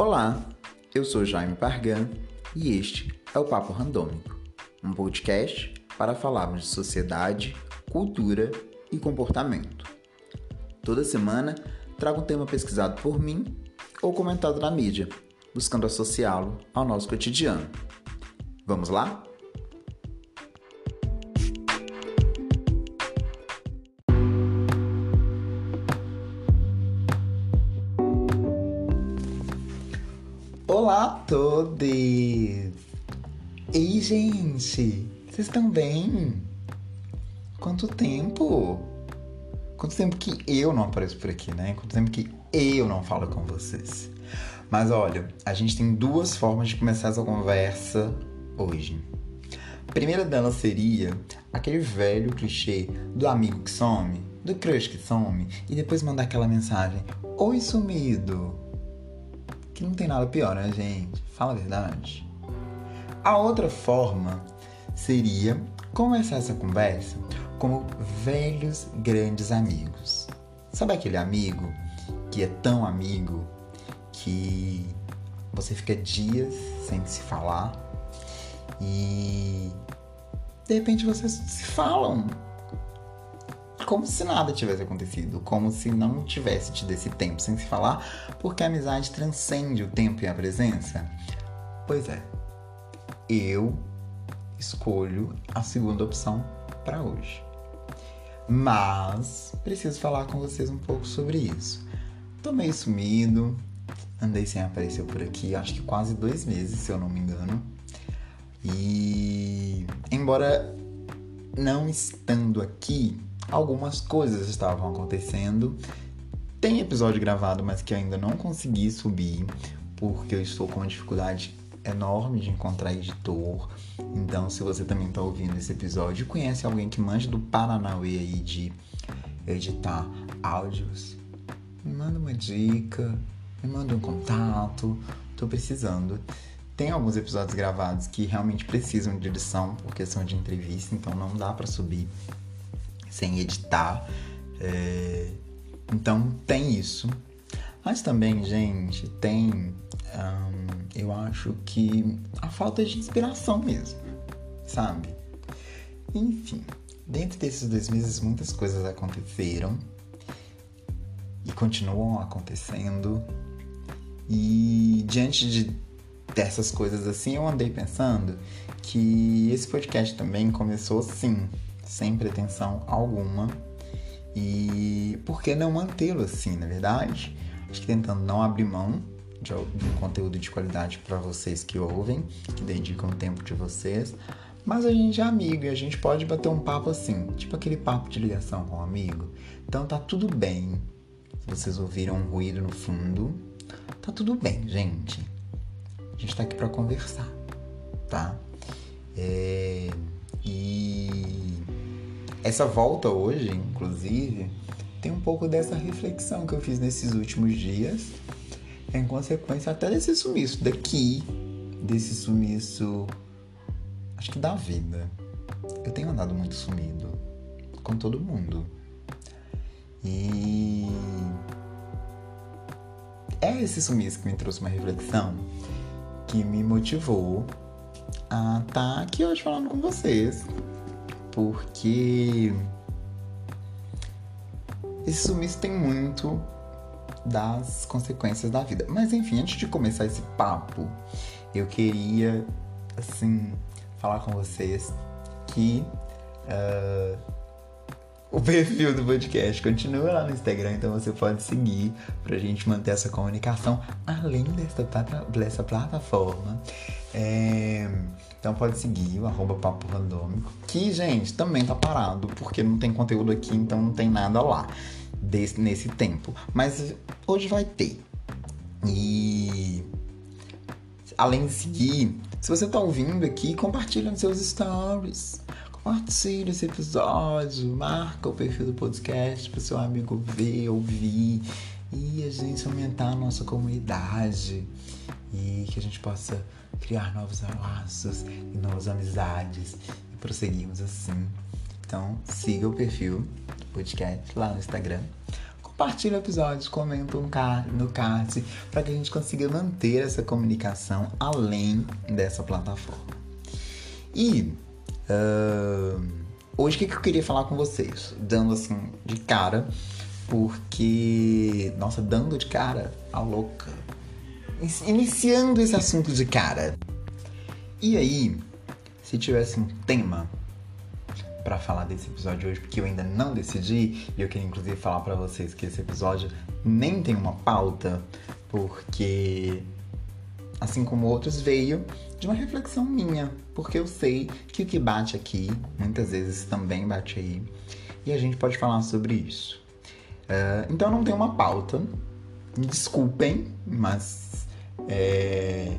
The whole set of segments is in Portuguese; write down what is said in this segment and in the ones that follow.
Olá, eu sou Jaime Pargan e este é o Papo Randômico, um podcast para falarmos de sociedade, cultura e comportamento. Toda semana trago um tema pesquisado por mim ou comentado na mídia, buscando associá-lo ao nosso cotidiano. Vamos lá? Todos! Ei, gente! Vocês estão bem? Quanto tempo? Quanto tempo que eu não apareço por aqui, né? Quanto tempo que eu não falo com vocês. Mas olha, a gente tem duas formas de começar essa conversa hoje. A primeira delas seria aquele velho clichê do amigo que some, do crush que some, e depois mandar aquela mensagem: Oi, sumido! Que não tem nada pior, né, gente? Fala a verdade. A outra forma seria começar essa conversa como velhos grandes amigos. Sabe aquele amigo que é tão amigo que você fica dias sem se falar e de repente vocês se falam como se nada tivesse acontecido, como se não tivesse tido esse tempo sem se falar, porque a amizade transcende o tempo e a presença? Pois é, eu escolho a segunda opção para hoje. Mas preciso falar com vocês um pouco sobre isso. Tô meio sumido, andei sem aparecer por aqui, acho que quase dois meses, se eu não me engano. E embora não estando aqui, algumas coisas estavam acontecendo. Tem episódio gravado, mas que ainda não consegui subir, porque eu estou com uma dificuldade enorme de encontrar editor. Então, se você também está ouvindo esse episódio conhece alguém que manja do Paranauê aí de editar áudios, me manda uma dica, me manda um contato, tô precisando. Tem alguns episódios gravados que realmente precisam de edição por questão de entrevista, então não dá para subir sem editar. É... Então tem isso. Mas também, gente, tem. Eu acho que a falta de inspiração mesmo, sabe? Enfim, dentro desses dois meses muitas coisas aconteceram e continuam acontecendo. E diante de dessas coisas assim, eu andei pensando que esse podcast também começou sim sem pretensão alguma. E por que não mantê-lo assim, na verdade? Acho que tentando não abrir mão de um conteúdo de qualidade para vocês que ouvem, que dedicam o tempo de vocês. Mas a gente é amigo e a gente pode bater um papo assim, tipo aquele papo de ligação com um amigo. Então tá tudo bem. Vocês ouviram um ruído no fundo, tá tudo bem, gente. A gente tá aqui para conversar, tá? É... E essa volta hoje, inclusive, tem um pouco dessa reflexão que eu fiz nesses últimos dias, em consequência até desse sumiço daqui, desse sumiço, acho que da vida. Eu tenho andado muito sumido, com todo mundo. E é esse sumiço que me trouxe uma reflexão que me motivou a estar tá aqui hoje falando com vocês porque esse sumiço tem muito das consequências da vida. Mas enfim, antes de começar esse papo, eu queria, assim, falar com vocês que uh, o perfil do podcast continua lá no Instagram, então você pode seguir pra gente manter essa comunicação além dessa, dessa plataforma. É, então pode seguir o arroba papo randômico, que, gente, também tá parado, porque não tem conteúdo aqui, então não tem nada lá desse, nesse tempo. Mas hoje vai ter. E além de seguir, se você tá ouvindo aqui, compartilha nos seus stories. Compartilha esse episódio, marca o perfil do podcast para seu amigo ver, ouvir e a gente aumentar a nossa comunidade e que a gente possa criar novos laços e novas amizades e prosseguirmos assim. Então, siga o perfil do podcast lá no Instagram. compartilha episódios, comenta um card, no card, para que a gente consiga manter essa comunicação além dessa plataforma. E uh, hoje o que, que eu queria falar com vocês? Dando assim de cara, porque. Nossa, dando de cara, a louca. Iniciando esse assunto de cara. E aí, se tivesse um tema para falar desse episódio hoje, porque eu ainda não decidi, e eu queria inclusive falar para vocês que esse episódio nem tem uma pauta, porque assim como outros veio de uma reflexão minha, porque eu sei que o que bate aqui muitas vezes também bate aí, e a gente pode falar sobre isso. Uh, então não tem uma pauta, me desculpem, mas é,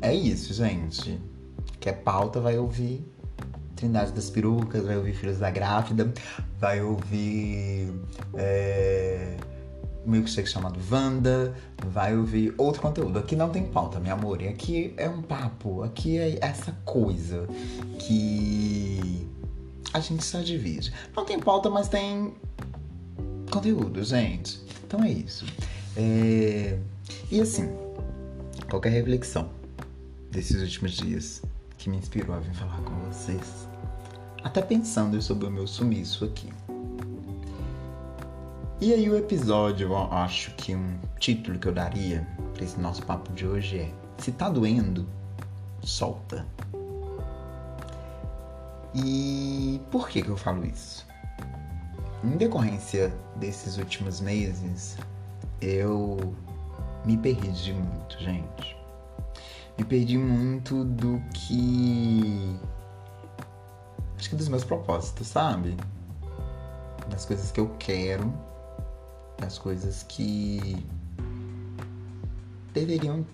é isso, gente. Quer pauta, vai ouvir Trindade das Perucas, vai ouvir Filhos da Grávida, vai ouvir é, milkshake chamado Wanda, vai ouvir outro conteúdo. Aqui não tem pauta, meu amor. E aqui é um papo, aqui é essa coisa que a gente só divide. Não tem pauta, mas tem conteúdo, gente. Então é isso. É... E assim, qualquer reflexão desses últimos dias que me inspirou a vir falar com vocês até pensando sobre o meu sumiço aqui. E aí o episódio, eu acho que um título que eu daria para esse nosso papo de hoje é Se tá doendo, solta. E por que, que eu falo isso? Em decorrência desses últimos meses, eu me perdi muito, gente. Me perdi muito do que acho que dos meus propósitos, sabe? Das coisas que eu quero, das coisas que deveriam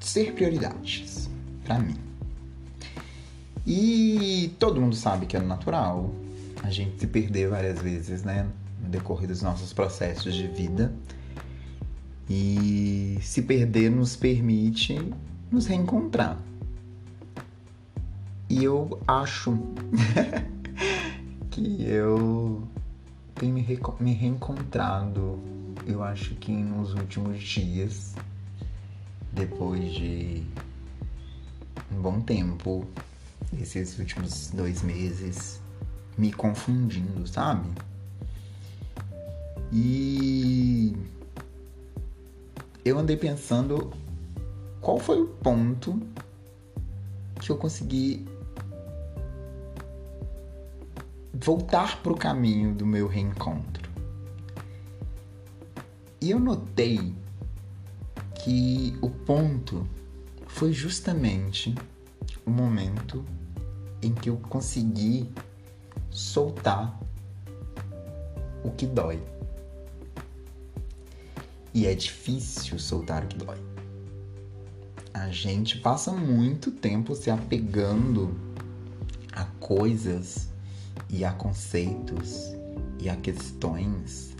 ser prioridades para mim. E todo mundo sabe que é natural a gente se perder várias vezes, né? No decorrer dos nossos processos de vida. E se perder nos permite nos reencontrar. E eu acho que eu tenho me, me reencontrado, eu acho que nos últimos dias, depois de um bom tempo, esses últimos dois meses, me confundindo, sabe? E eu andei pensando qual foi o ponto que eu consegui voltar para o caminho do meu reencontro. E eu notei que o ponto foi justamente o momento em que eu consegui soltar o que dói. E é difícil soltar o que dói. A gente passa muito tempo se apegando a coisas e a conceitos e a questões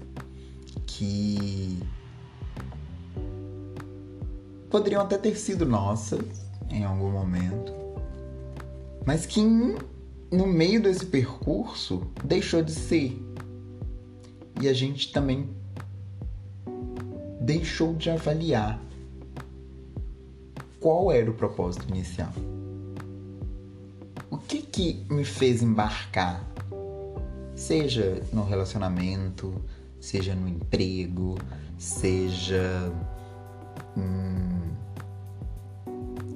que poderiam até ter sido nossas em algum momento, mas que no meio desse percurso deixou de ser. E a gente também deixou de avaliar qual era o propósito inicial. O que que me fez embarcar Seja no relacionamento, seja no emprego, seja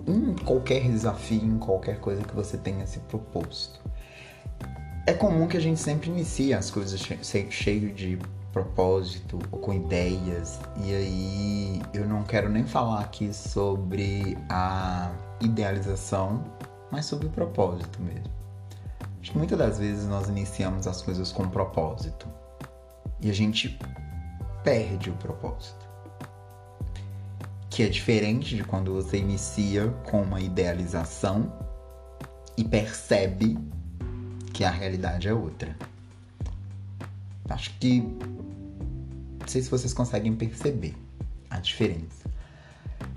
em, qualquer desafio, em qualquer coisa que você tenha se proposto. É comum que a gente sempre inicie as coisas cheio de propósito ou com ideias. E aí eu não quero nem falar aqui sobre a idealização, mas sobre o propósito mesmo. Acho que muitas das vezes nós iniciamos as coisas com propósito e a gente perde o propósito. Que é diferente de quando você inicia com uma idealização e percebe que a realidade é outra. Acho que. Não sei se vocês conseguem perceber a diferença.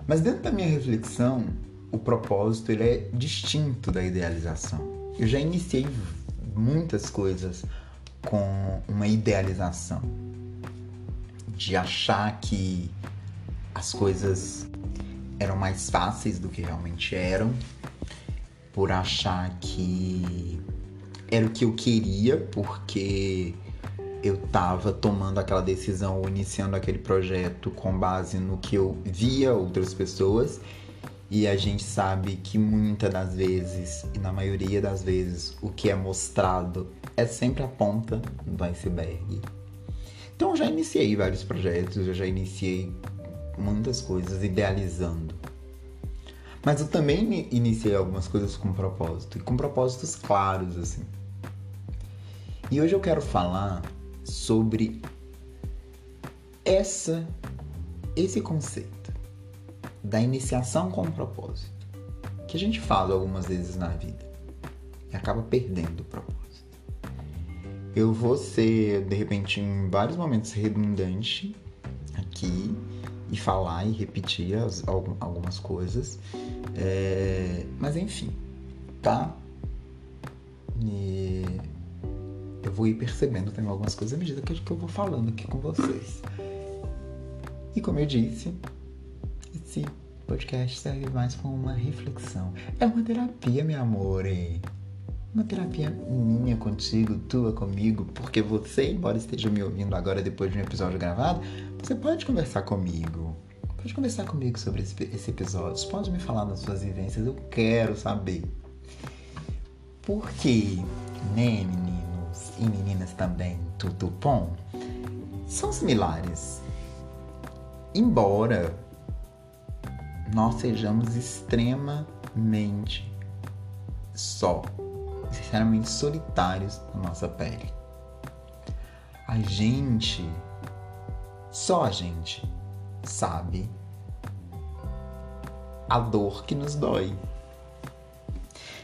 Mas dentro da minha reflexão, o propósito ele é distinto da idealização. Eu já iniciei muitas coisas com uma idealização. de achar que as coisas eram mais fáceis do que realmente eram, por achar que era o que eu queria, porque eu estava tomando aquela decisão ou iniciando aquele projeto com base no que eu via outras pessoas. E a gente sabe que muitas das vezes, e na maioria das vezes, o que é mostrado é sempre a ponta do iceberg. Então eu já iniciei vários projetos, eu já iniciei muitas coisas idealizando. Mas eu também iniciei algumas coisas com propósito, e com propósitos claros, assim. E hoje eu quero falar sobre essa esse conceito da iniciação com propósito, que a gente fala algumas vezes na vida e acaba perdendo o propósito. Eu vou ser, de repente, em vários momentos redundante aqui e falar e repetir as, algumas coisas, é, mas enfim, tá? E eu vou ir percebendo também algumas coisas à medida que eu vou falando aqui com vocês. E como eu disse, esse podcast serve mais como uma reflexão. É uma terapia, meu amor. Uma terapia minha contigo, tua comigo, porque você, embora esteja me ouvindo agora depois de um episódio gravado, você pode conversar comigo. Pode conversar comigo sobre esse, esse episódio. Você pode me falar das suas vivências, eu quero saber. Porque, né, meninos e meninas também, tudo bom? São similares. Embora nós sejamos extremamente só sinceramente solitários na nossa pele. A gente, só a gente, sabe a dor que nos dói.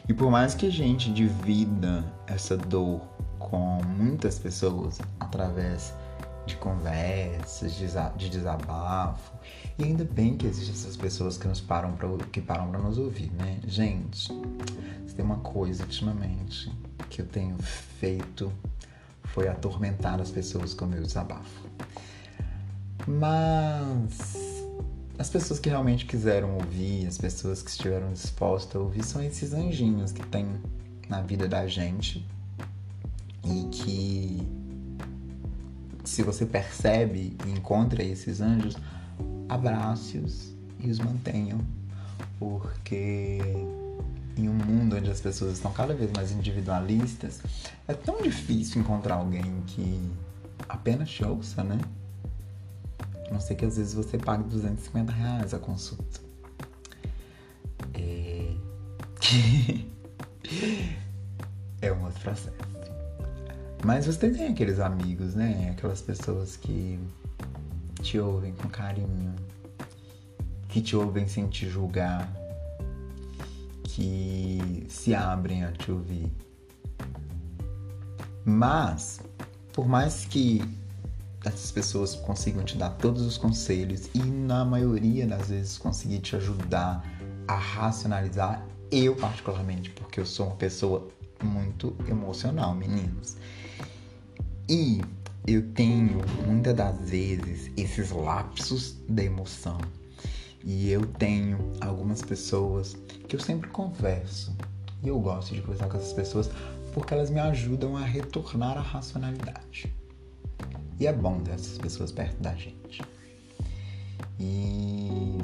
E por mais que a gente divida essa dor com muitas pessoas através de conversas, de desabafo, e ainda bem que existem essas pessoas que nos param para que param para nos ouvir, né? Gente, tem uma coisa ultimamente que eu tenho feito foi atormentar as pessoas com o meu desabafo. Mas as pessoas que realmente quiseram ouvir, as pessoas que estiveram dispostas a ouvir, são esses anjinhos que tem na vida da gente e que se você percebe e encontra esses anjos, abrace-os e os mantenham, porque em um mundo onde as pessoas estão cada vez mais individualistas, é tão difícil encontrar alguém que apenas te ouça, né? A não ser que às vezes você pague 250 reais a consulta. É... é um outro processo. Mas você tem aqueles amigos, né? Aquelas pessoas que te ouvem com carinho, que te ouvem sem te julgar, que se abrem a te ouvir. Mas, por mais que essas pessoas consigam te dar todos os conselhos e na maioria das vezes conseguir te ajudar a racionalizar, eu particularmente, porque eu sou uma pessoa muito emocional, meninos. E eu tenho muitas das vezes esses lapsos da emoção e eu tenho algumas pessoas que eu sempre converso. E eu gosto de conversar com essas pessoas porque elas me ajudam a retornar à racionalidade. E é bom ter essas pessoas perto da gente. E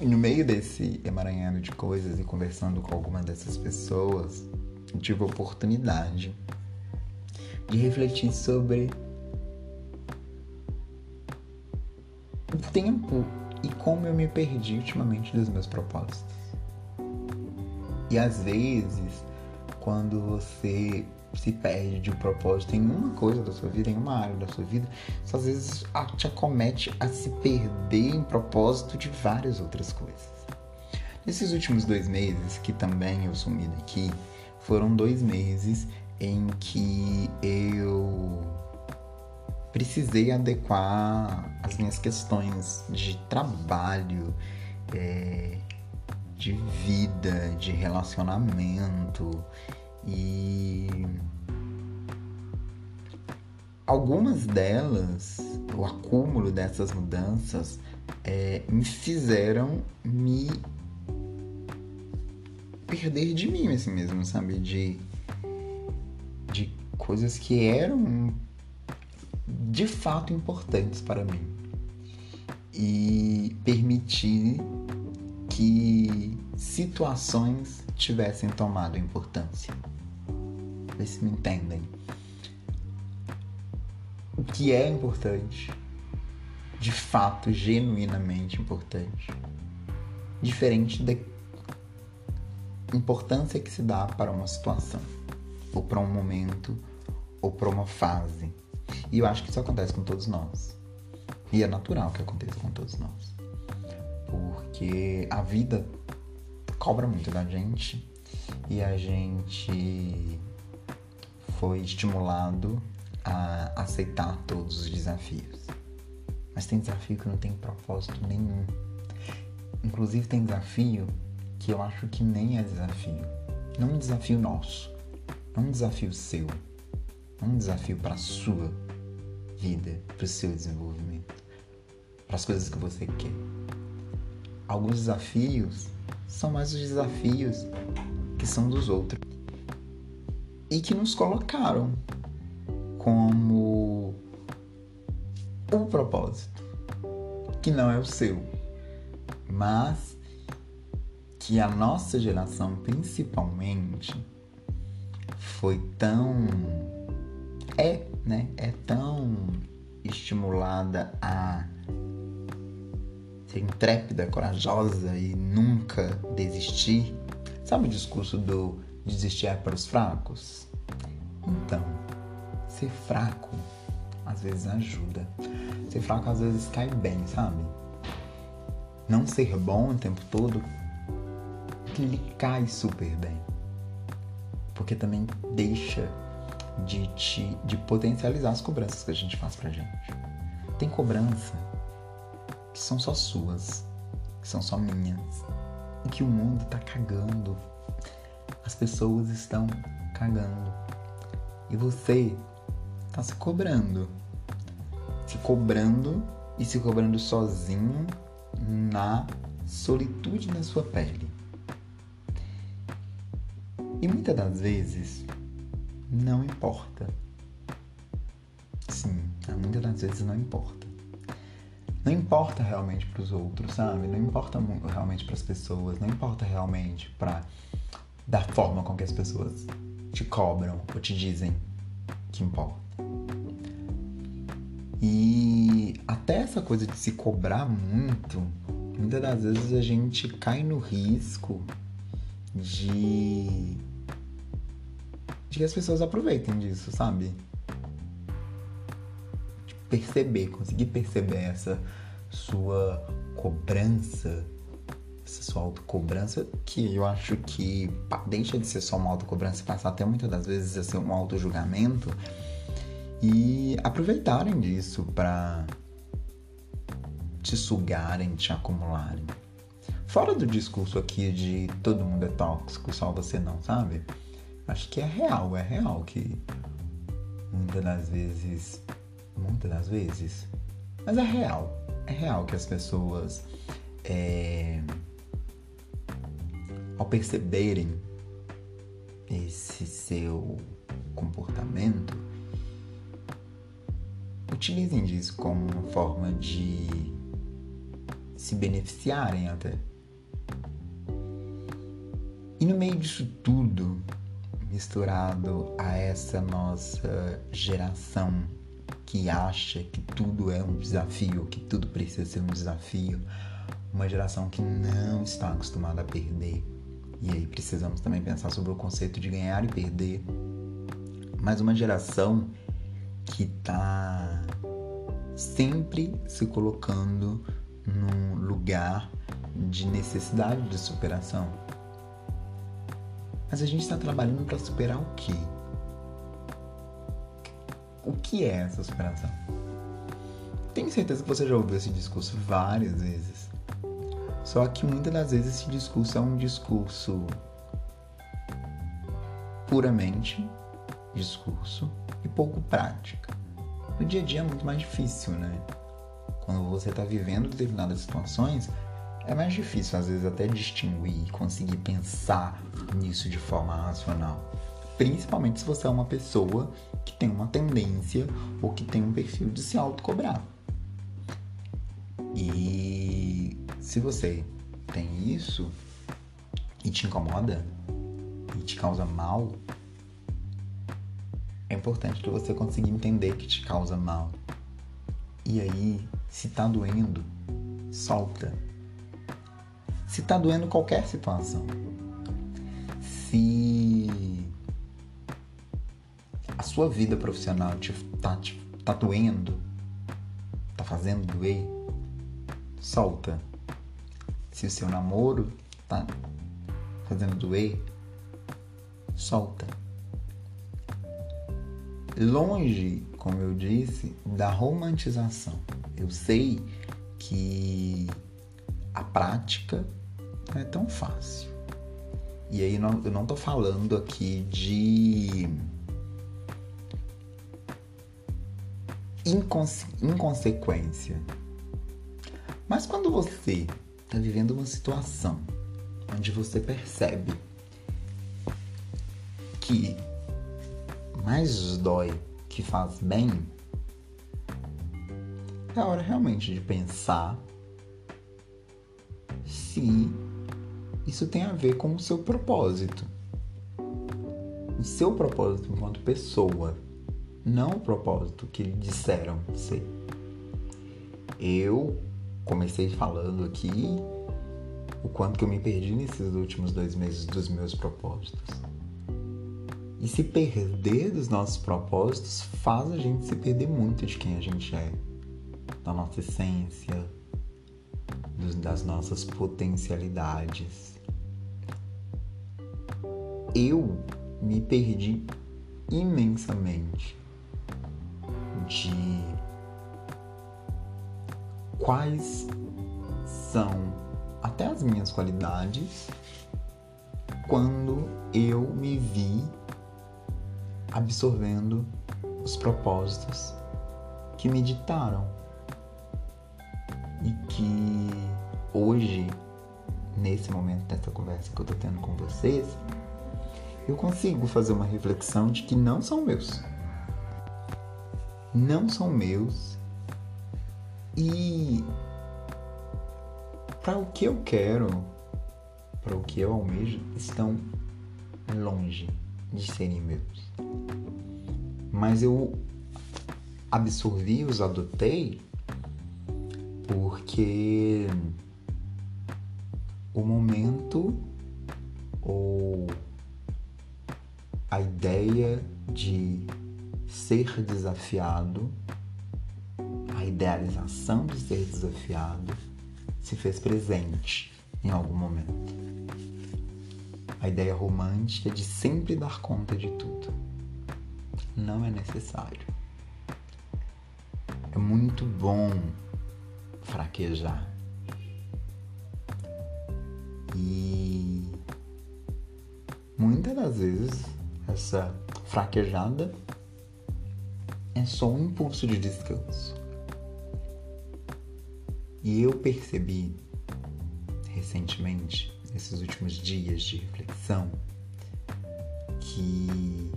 no meio desse emaranhado de coisas e conversando com alguma dessas pessoas, eu tive a oportunidade de refletir sobre o tempo e como eu me perdi ultimamente dos meus propósitos. E às vezes, quando você se perde de um propósito em uma coisa da sua vida, em uma área da sua vida, isso às vezes te acomete a se perder em propósito de várias outras coisas. Nesses últimos dois meses, que também eu sumi daqui, foram dois meses em que eu precisei adequar as minhas questões de trabalho, é, de vida, de relacionamento e algumas delas, o acúmulo dessas mudanças, é, me fizeram me perder de mim assim mesmo, sabe? De, coisas que eram de fato importantes para mim. E permitir que situações tivessem tomado importância. Ver se me entendem. O que é importante, de fato, genuinamente importante, diferente da importância que se dá para uma situação, ou para um momento, ou para uma fase. E eu acho que isso acontece com todos nós. E é natural que aconteça com todos nós. Porque a vida cobra muito da gente e a gente foi estimulado a aceitar todos os desafios. Mas tem desafio que não tem propósito nenhum. Inclusive tem desafio que eu acho que nem é desafio. Não um desafio nosso, não um desafio seu, um desafio para a sua vida, para o seu desenvolvimento, para as coisas que você quer. Alguns desafios são mais os desafios que são dos outros e que nos colocaram como um propósito que não é o seu, mas que a nossa geração principalmente foi tão é, né? É tão estimulada a ser intrépida, corajosa e nunca desistir. Sabe o discurso do desistir é para os fracos? Então, ser fraco às vezes ajuda. Ser fraco às vezes cai bem, sabe? Não ser bom o tempo todo lhe cai super bem. Porque também deixa de, te, de potencializar as cobranças que a gente faz pra gente. Tem cobrança que são só suas, que são só minhas, e que o mundo tá cagando. As pessoas estão cagando. E você tá se cobrando. Se cobrando e se cobrando sozinho na solitude da sua pele. E muitas das vezes não importa. Sim, muitas das vezes não importa. Não importa realmente para os outros, sabe? Não importa realmente para as pessoas, não importa realmente para da forma com que as pessoas te cobram ou te dizem que importa. E até essa coisa de se cobrar muito, muitas das vezes a gente cai no risco de de que as pessoas aproveitem disso, sabe? De perceber, conseguir perceber essa sua cobrança, essa sua autocobrança, que eu acho que deixa de ser só uma autocobrança e passar até muitas das vezes a ser um auto-julgamento e aproveitarem disso para te sugarem, te acumularem. Fora do discurso aqui de todo mundo é tóxico, só você não, sabe? Acho que é real, é real que muitas das vezes, muitas das vezes, mas é real, é real que as pessoas, é, ao perceberem esse seu comportamento, utilizem disso como uma forma de se beneficiarem até. E no meio disso tudo, misturado a essa nossa geração que acha que tudo é um desafio, que tudo precisa ser um desafio, uma geração que não está acostumada a perder. E aí precisamos também pensar sobre o conceito de ganhar e perder. Mas uma geração que está sempre se colocando num lugar de necessidade de superação mas a gente está trabalhando para superar o quê? O que é essa superação? Tenho certeza que você já ouviu esse discurso várias vezes. Só que muitas das vezes esse discurso é um discurso puramente discurso e pouco prática. no dia a dia é muito mais difícil, né? Quando você está vivendo determinadas situações, é mais difícil às vezes até distinguir e conseguir pensar nisso de forma racional. Principalmente se você é uma pessoa que tem uma tendência ou que tem um perfil de se autocobrar. E se você tem isso e te incomoda e te causa mal, é importante que você consiga entender que te causa mal. E aí, se tá doendo, solta. Se tá doendo qualquer situação. Se a sua vida profissional te, tá, te, tá doendo, tá fazendo doer, solta. Se o seu namoro tá fazendo doer, solta. Longe, como eu disse, da romantização. Eu sei que a prática é tão fácil. E aí não, eu não tô falando aqui de inconse inconsequência. Mas quando você está vivendo uma situação onde você percebe que mais dói que faz bem, é hora realmente de pensar se isso tem a ver com o seu propósito. O seu propósito enquanto pessoa, não o propósito que disseram ser. Eu comecei falando aqui o quanto que eu me perdi nesses últimos dois meses dos meus propósitos. E se perder dos nossos propósitos faz a gente se perder muito de quem a gente é, da nossa essência, das nossas potencialidades. Eu me perdi imensamente de quais são até as minhas qualidades quando eu me vi absorvendo os propósitos que me ditaram. E que hoje, nesse momento dessa conversa que eu tô tendo com vocês, eu consigo fazer uma reflexão de que não são meus. Não são meus e para o que eu quero, para o que eu almejo, estão longe de serem meus. Mas eu absorvi, os adotei porque o momento ou a ideia de ser desafiado a idealização de ser desafiado se fez presente em algum momento. A ideia romântica de sempre dar conta de tudo não é necessário. É muito bom fraquejar. E muitas das vezes essa fraquejada é só um impulso de descanso. E eu percebi recentemente, nesses últimos dias de reflexão, que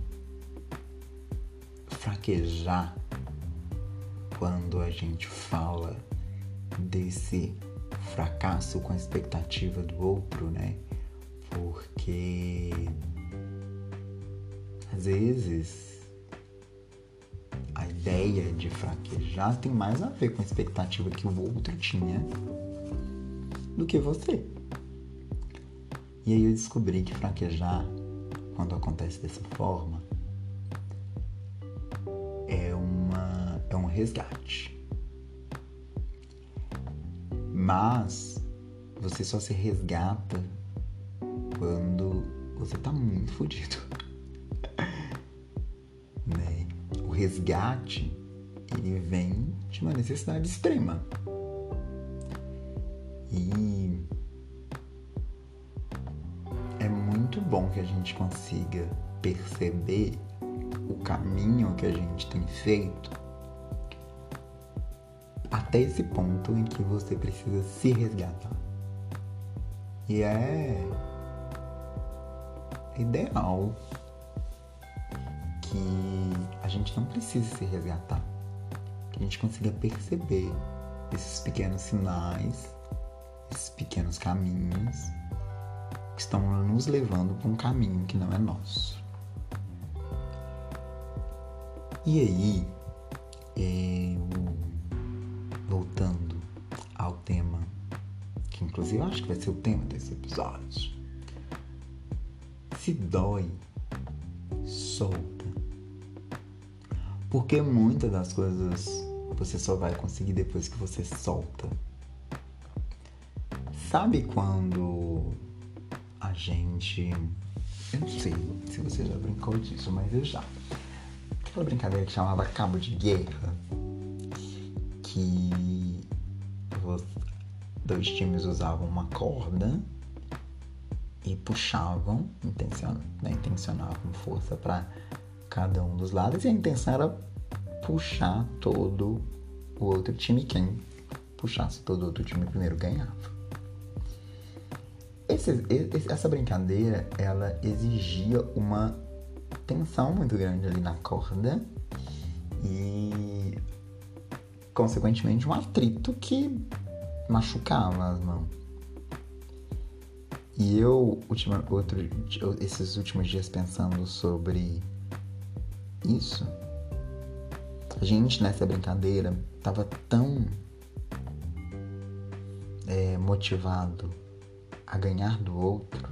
fraquejar quando a gente fala desse fracasso com a expectativa do outro, né? Porque às vezes a ideia de fraquejar tem mais a ver com a expectativa que o outro tinha do que você. E aí eu descobri que fraquejar, quando acontece dessa forma, é, uma, é um resgate. Mas você só se resgata quando você tá muito fodido. Resgate ele vem de uma necessidade extrema. E é muito bom que a gente consiga perceber o caminho que a gente tem feito até esse ponto em que você precisa se resgatar. E é ideal que gente não precise se resgatar, que a gente consiga perceber esses pequenos sinais, esses pequenos caminhos que estão nos levando para um caminho que não é nosso. E aí, eu voltando ao tema, que inclusive eu acho que vai ser o tema desse episódio. Se dói, solta. Porque muitas das coisas você só vai conseguir depois que você solta. Sabe quando a gente. Eu não sei se você já brincou disso, mas eu já. Aquela brincadeira que chamava cabo de guerra. Que os dois times usavam uma corda e puxavam, intencion, né, intencionavam força para cada um dos lados, e a intenção era puxar todo o outro time. Quem puxasse todo o outro time primeiro ganhava. Esse, essa brincadeira, ela exigia uma tensão muito grande ali na corda e, consequentemente, um atrito que machucava as mãos. E eu, ultima, outro, esses últimos dias pensando sobre isso, a gente nessa brincadeira tava tão é, motivado a ganhar do outro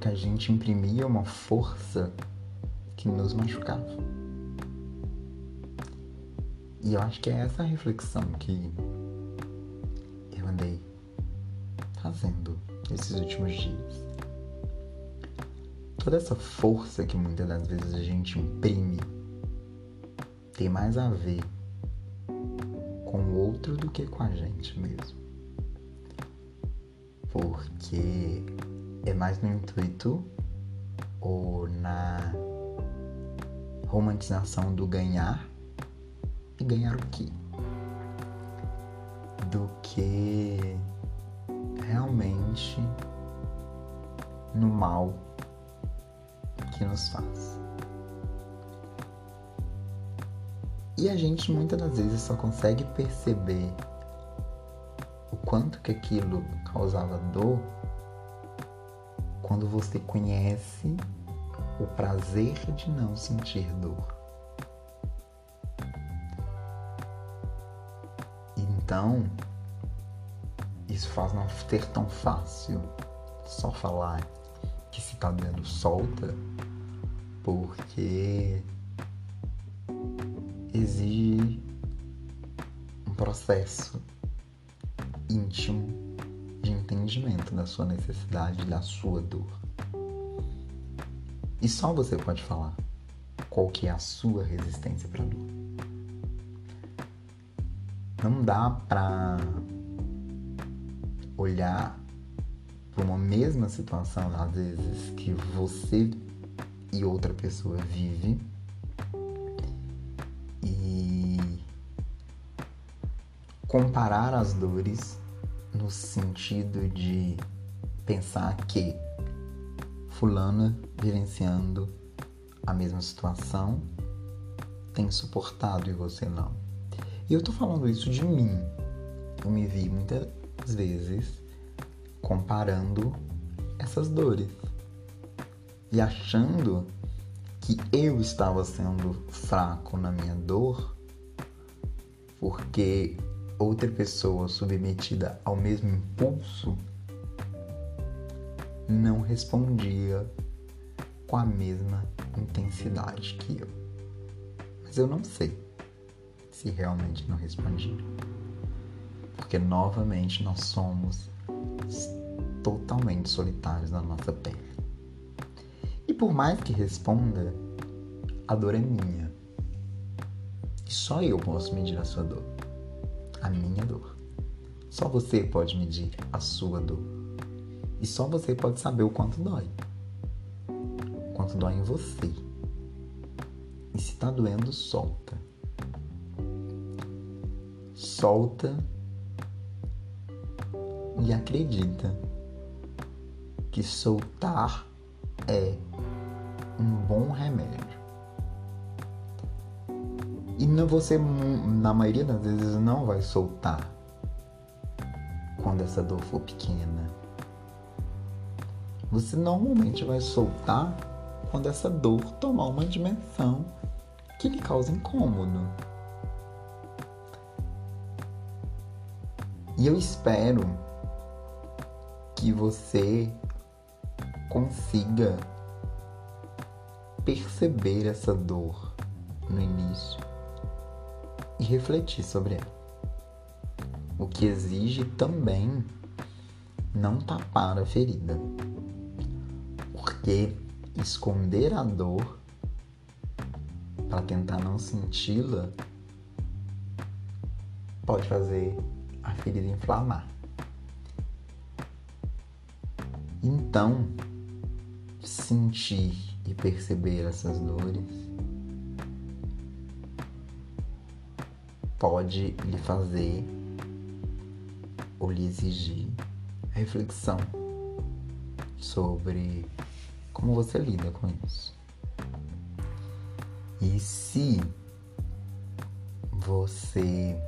que a gente imprimia uma força que nos machucava. E eu acho que é essa reflexão que eu andei fazendo esses últimos dias. Toda essa força que muitas das vezes a gente imprime tem mais a ver com o outro do que com a gente mesmo. Porque é mais no intuito ou na romantização do ganhar e ganhar o quê? Do que realmente no mal que nos faz. E a gente muitas das vezes só consegue perceber o quanto que aquilo causava dor quando você conhece o prazer de não sentir dor. Então, isso faz não ter tão fácil só falar que se tá doendo solta, porque exige um processo íntimo de entendimento da sua necessidade, da sua dor. E só você pode falar qual que é a sua resistência para dor. Não dá para olhar para uma mesma situação, às vezes, que você e outra pessoa vive comparar as dores no sentido de pensar que fulana vivenciando a mesma situação tem suportado e você não. E eu tô falando isso de mim. Eu me vi muitas vezes comparando essas dores e achando que eu estava sendo fraco na minha dor porque outra pessoa submetida ao mesmo impulso não respondia com a mesma intensidade que eu. Mas eu não sei se realmente não respondia. Porque novamente nós somos totalmente solitários na nossa pele. Por mais que responda, a dor é minha. E só eu posso medir a sua dor a minha dor. Só você pode medir a sua dor. E só você pode saber o quanto dói. O quanto dói em você. E se tá doendo, solta. solta e acredita que soltar é um bom remédio. E você, na maioria das vezes, não vai soltar quando essa dor for pequena. Você normalmente vai soltar quando essa dor tomar uma dimensão que lhe causa incômodo. E eu espero que você consiga perceber essa dor no início e refletir sobre ela. O que exige também não tapar a ferida, porque esconder a dor para tentar não senti-la pode fazer a ferida inflamar. Então, sentir e perceber essas dores pode lhe fazer ou lhe exigir reflexão sobre como você lida com isso. E se você,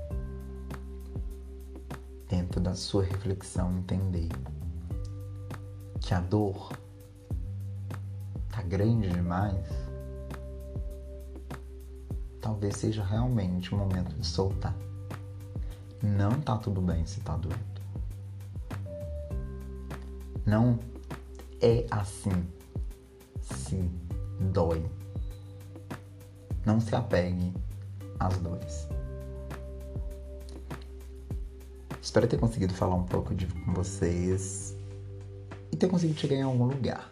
dentro da sua reflexão, entender que a dor grande demais, talvez seja realmente o momento de soltar. Não tá tudo bem se tá doendo. Não é assim se dói. Não se apegue às dores. Espero ter conseguido falar um pouco de, com vocês e ter conseguido chegar em algum lugar.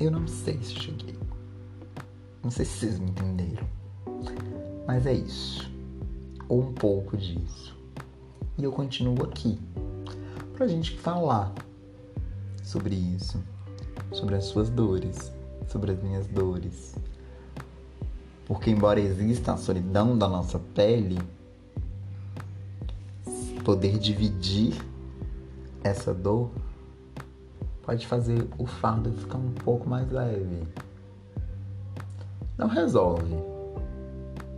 Eu não sei se cheguei. Não sei se vocês me entenderam. Mas é isso. Ou um pouco disso. E eu continuo aqui pra gente falar sobre isso, sobre as suas dores, sobre as minhas dores. Porque, embora exista a solidão da nossa pele, poder dividir essa dor pode fazer o fardo ficar um pouco mais leve. Não resolve,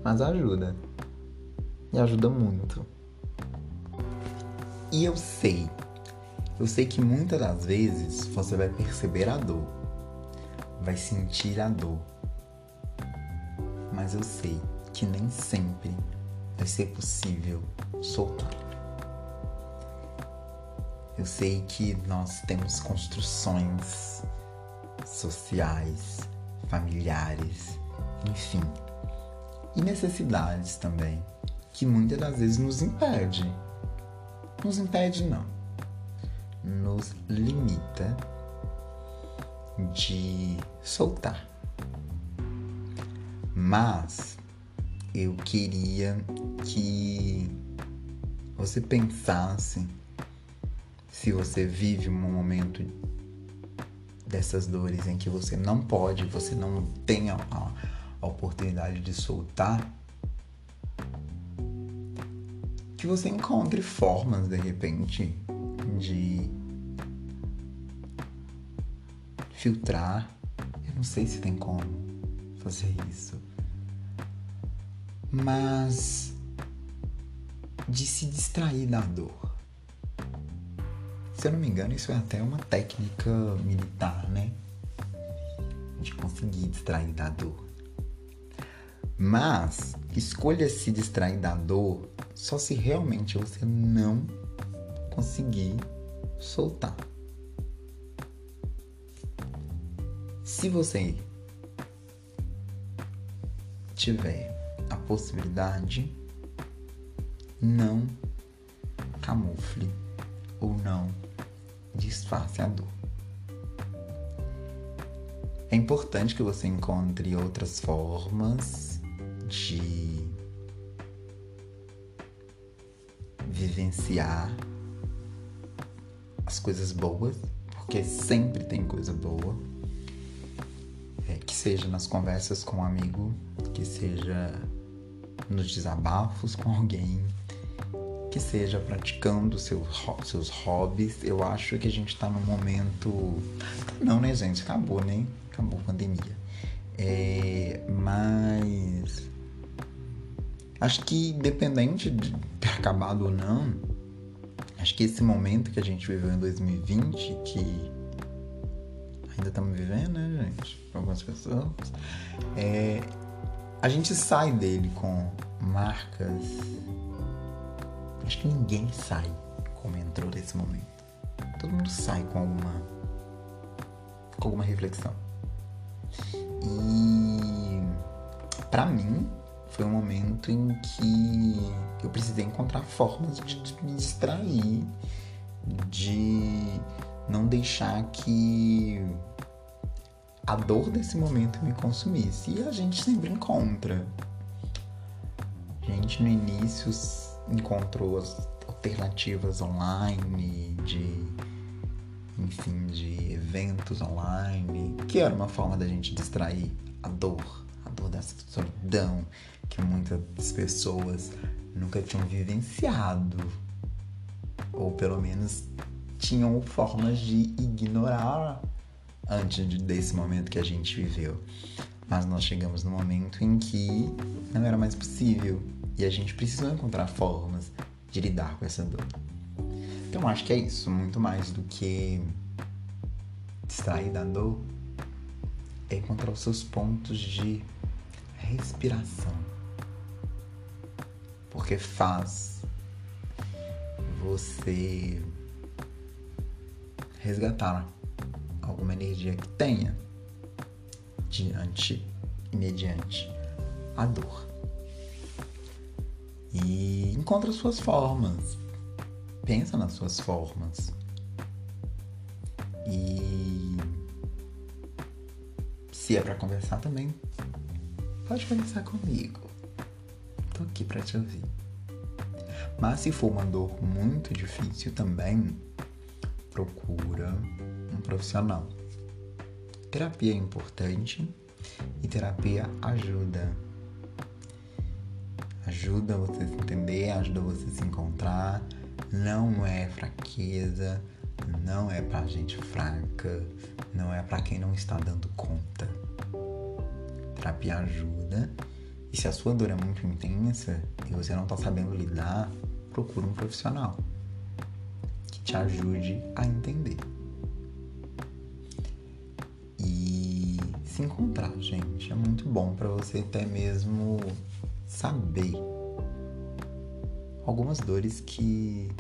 mas ajuda. E ajuda muito. E eu sei, eu sei que muitas das vezes você vai perceber a dor, vai sentir a dor. Mas eu sei que nem sempre vai ser possível soltar. Eu sei que nós temos construções sociais, familiares, enfim, e necessidades também, que muitas das vezes nos impede. Nos impede não. Nos limita de soltar. Mas eu queria que você pensasse se você vive um momento dessas dores em que você não pode, você não tem a, a oportunidade de soltar, que você encontre formas de repente de filtrar. Eu não sei se tem como fazer isso. Mas de se distrair da dor. Se eu não me engano, isso é até uma técnica militar, né? De conseguir distrair da dor. Mas escolha se distrair da dor só se realmente você não conseguir soltar. Se você tiver a possibilidade, não camufle ou não disfarce a dor. É importante que você encontre outras formas de vivenciar as coisas boas, porque sempre tem coisa boa. É, que seja nas conversas com um amigo, que seja nos desabafos com alguém, que seja praticando seus, seus hobbies. Eu acho que a gente tá num momento. Não, né, gente? Acabou, né? Acabou a pandemia. É, mas. Acho que, independente de ter acabado ou não, acho que esse momento que a gente viveu em 2020, que ainda estamos vivendo, né, gente? Algumas pessoas. É, a gente sai dele com marcas. Acho que ninguém sai como entrou nesse momento. Todo mundo sai com alguma. com alguma reflexão. E. para mim, foi um momento em que eu precisei encontrar formas de me distrair, de não deixar que a dor desse momento me consumisse. E a gente sempre encontra. Gente no início encontrou as alternativas online, de enfim, de eventos online, que era uma forma da gente distrair a dor, a dor dessa solidão que muitas pessoas nunca tinham vivenciado, ou pelo menos tinham formas de ignorar antes desse momento que a gente viveu. Mas nós chegamos no momento em que não era mais possível e a gente precisou encontrar formas de lidar com essa dor. Então acho que é isso, muito mais do que distrair da dor, é encontrar os seus pontos de respiração. Porque faz você resgatar alguma energia que tenha diante e mediante a dor. E encontra suas formas. Pensa nas suas formas. E se é para conversar também, pode conversar comigo. Tô aqui para te ouvir. Mas se for uma dor muito difícil também, procura um profissional. Terapia é importante e terapia ajuda. Ajuda você a se entender, ajuda você a se encontrar. Não é fraqueza, não é pra gente fraca, não é para quem não está dando conta. Terapia ajuda. E se a sua dor é muito intensa e você não está sabendo lidar, procura um profissional que te ajude a entender. se encontrar, gente. É muito bom para você até mesmo saber algumas dores que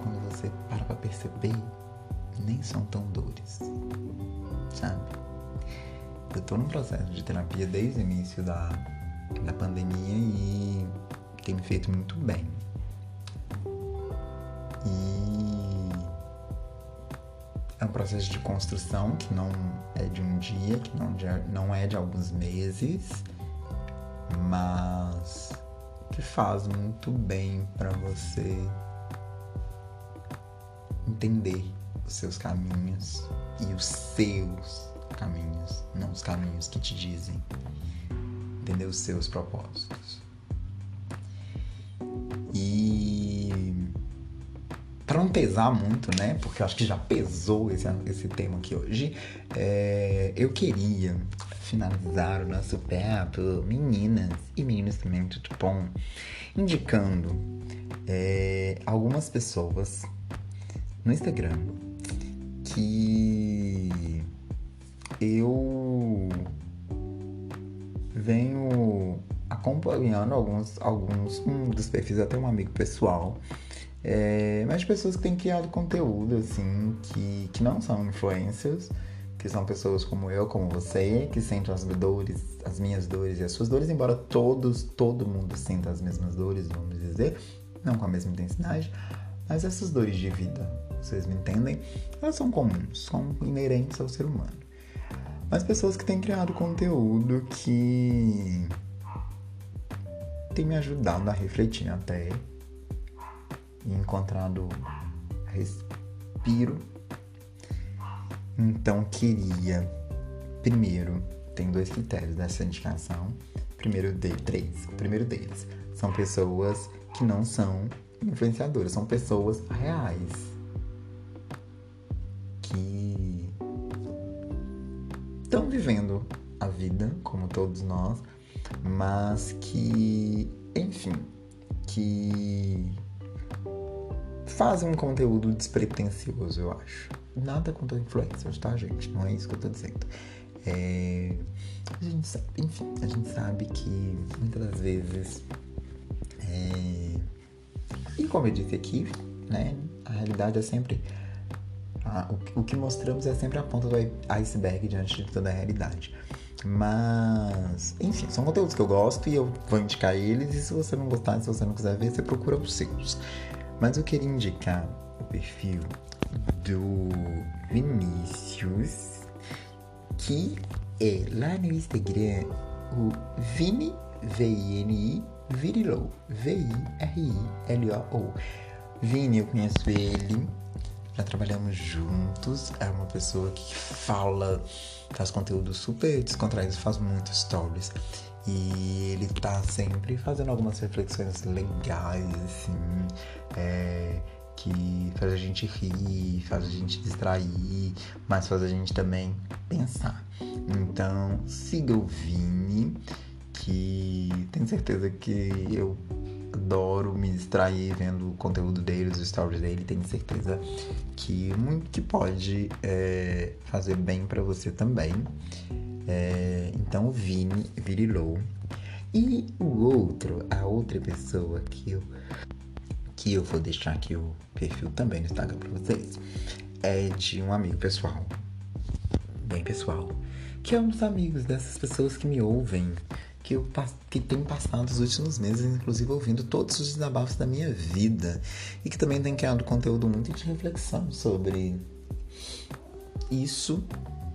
quando você para pra perceber nem são tão dores, sabe? Eu tô num processo de terapia desde o início da, da pandemia e tem me feito muito bem. é um processo de construção que não é de um dia, que não, de, não é de alguns meses, mas que faz muito bem para você entender os seus caminhos e os seus caminhos, não os caminhos que te dizem, entender os seus propósitos. para não pesar muito, né? Porque eu acho que já pesou esse, esse tema aqui hoje. É, eu queria finalizar o nosso papo, meninas e meninos também, tudo bom, indicando é, algumas pessoas no Instagram que eu venho acompanhando alguns, alguns um dos perfis até um amigo pessoal é, mas pessoas que têm criado conteúdo, assim, que, que não são influencers, que são pessoas como eu, como você, que sentem as dores, as minhas dores e as suas dores, embora todos, todo mundo sinta as mesmas dores, vamos dizer, não com a mesma intensidade, mas essas dores de vida, vocês me entendem, elas são comuns, são inerentes ao ser humano. Mas pessoas que têm criado conteúdo que tem me ajudado a refletir até e encontrado respiro. Então queria, primeiro, tem dois critérios dessa indicação. Primeiro de três. O primeiro deles são pessoas que não são influenciadoras, são pessoas reais. Que estão vivendo a vida, como todos nós, mas que, enfim, que fazem um conteúdo despretensioso, eu acho. Nada contra influencers, tá, gente? Não é isso que eu tô dizendo. É... A gente sabe, enfim, a gente sabe que muitas das vezes. É... E como eu disse aqui, né? A realidade é sempre. o, o que mostramos é sempre a ponta do iceberg diante de toda a realidade. Mas, enfim, são conteúdos que eu gosto e eu vou indicar eles. E se você não gostar, se você não quiser ver, você procura os seus. Mas eu queria indicar o perfil do Vinícius, que é lá no Instagram o Vini, V-I-N-I, Virilou, V-I-R-I-L-O-O. Vini, eu conheço ele, já trabalhamos juntos, é uma pessoa que fala, faz conteúdo super descontraído, faz muitos stories. E ele tá sempre fazendo algumas reflexões legais, assim, é, que faz a gente rir, faz a gente distrair, mas faz a gente também pensar. Então, siga o Vini, que tenho certeza que eu adoro me distrair vendo o conteúdo dele, os stories dele. Tenho certeza que muito que pode é, fazer bem para você também. É, então, o Vini virilou. E o outro, a outra pessoa que eu que eu vou deixar aqui o perfil também no Instagram pra vocês, é de um amigo pessoal, bem pessoal, que é um dos amigos dessas pessoas que me ouvem, que eu que tem passado os últimos meses, inclusive ouvindo todos os desabafos da minha vida e que também tem criado conteúdo muito de reflexão sobre isso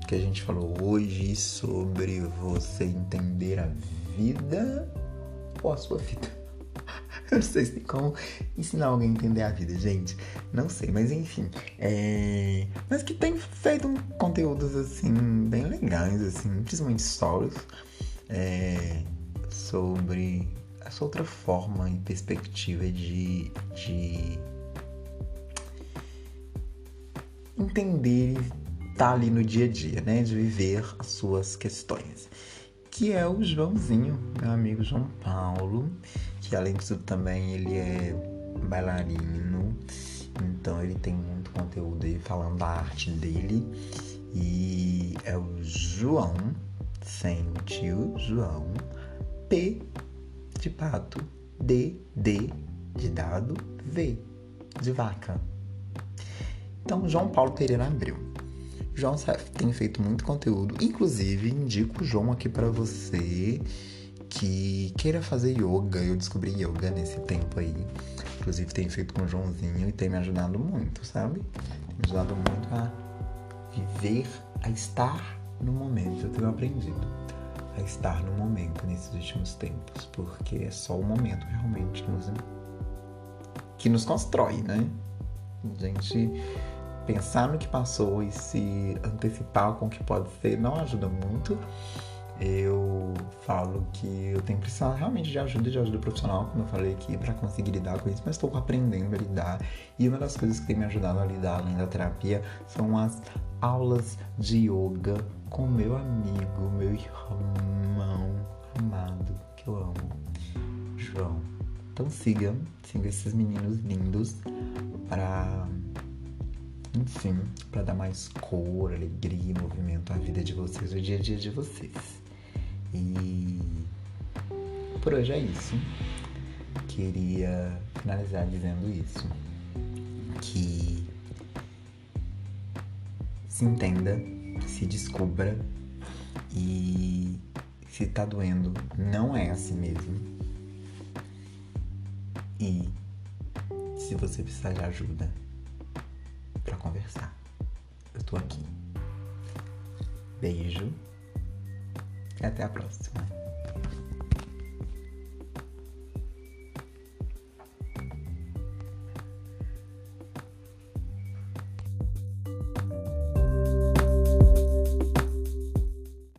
que a gente falou hoje, sobre você entender a vida ou a sua vida. Não sei se tem como ensinar alguém a entender a vida, gente. Não sei, mas enfim. É... Mas que tem feito conteúdos assim, bem legais, assim, principalmente stories. É... Sobre essa outra forma e perspectiva de, de entender e estar tá ali no dia a dia, né? De viver as suas questões. Que é o Joãozinho, meu amigo João Paulo que além disso também ele é bailarino, então ele tem muito conteúdo aí falando da arte dele. E é o João, sem tio João, P de pato, D, D de dado, V de vaca. Então, João Paulo Pereira Abreu. João tem feito muito conteúdo, inclusive indico o João aqui para você que queira fazer yoga. Eu descobri yoga nesse tempo aí. Inclusive tenho feito com o Joãozinho e tem me ajudado muito, sabe? Tem me ajudado muito a viver, a estar no momento. Eu tenho aprendido a estar no momento nesses últimos tempos, porque é só o momento realmente que nos, que nos constrói, né? A gente pensar no que passou e se antecipar com o que pode ser não ajuda muito eu falo que eu tenho precisado realmente de ajuda, de ajuda profissional, como eu falei aqui, para conseguir lidar com isso, mas estou aprendendo a lidar. E uma das coisas que tem me ajudado a lidar além da terapia são as aulas de yoga com meu amigo, meu irmão amado, que eu amo, João. Então siga, siga esses meninos lindos para enfim, para dar mais cor, alegria movimento à vida de vocês, ao dia a dia de vocês. E por hoje é isso. Queria finalizar dizendo isso. Que se entenda, se descubra e se tá doendo, não é assim mesmo. E se você precisar de ajuda para conversar, eu tô aqui. Beijo até a próxima.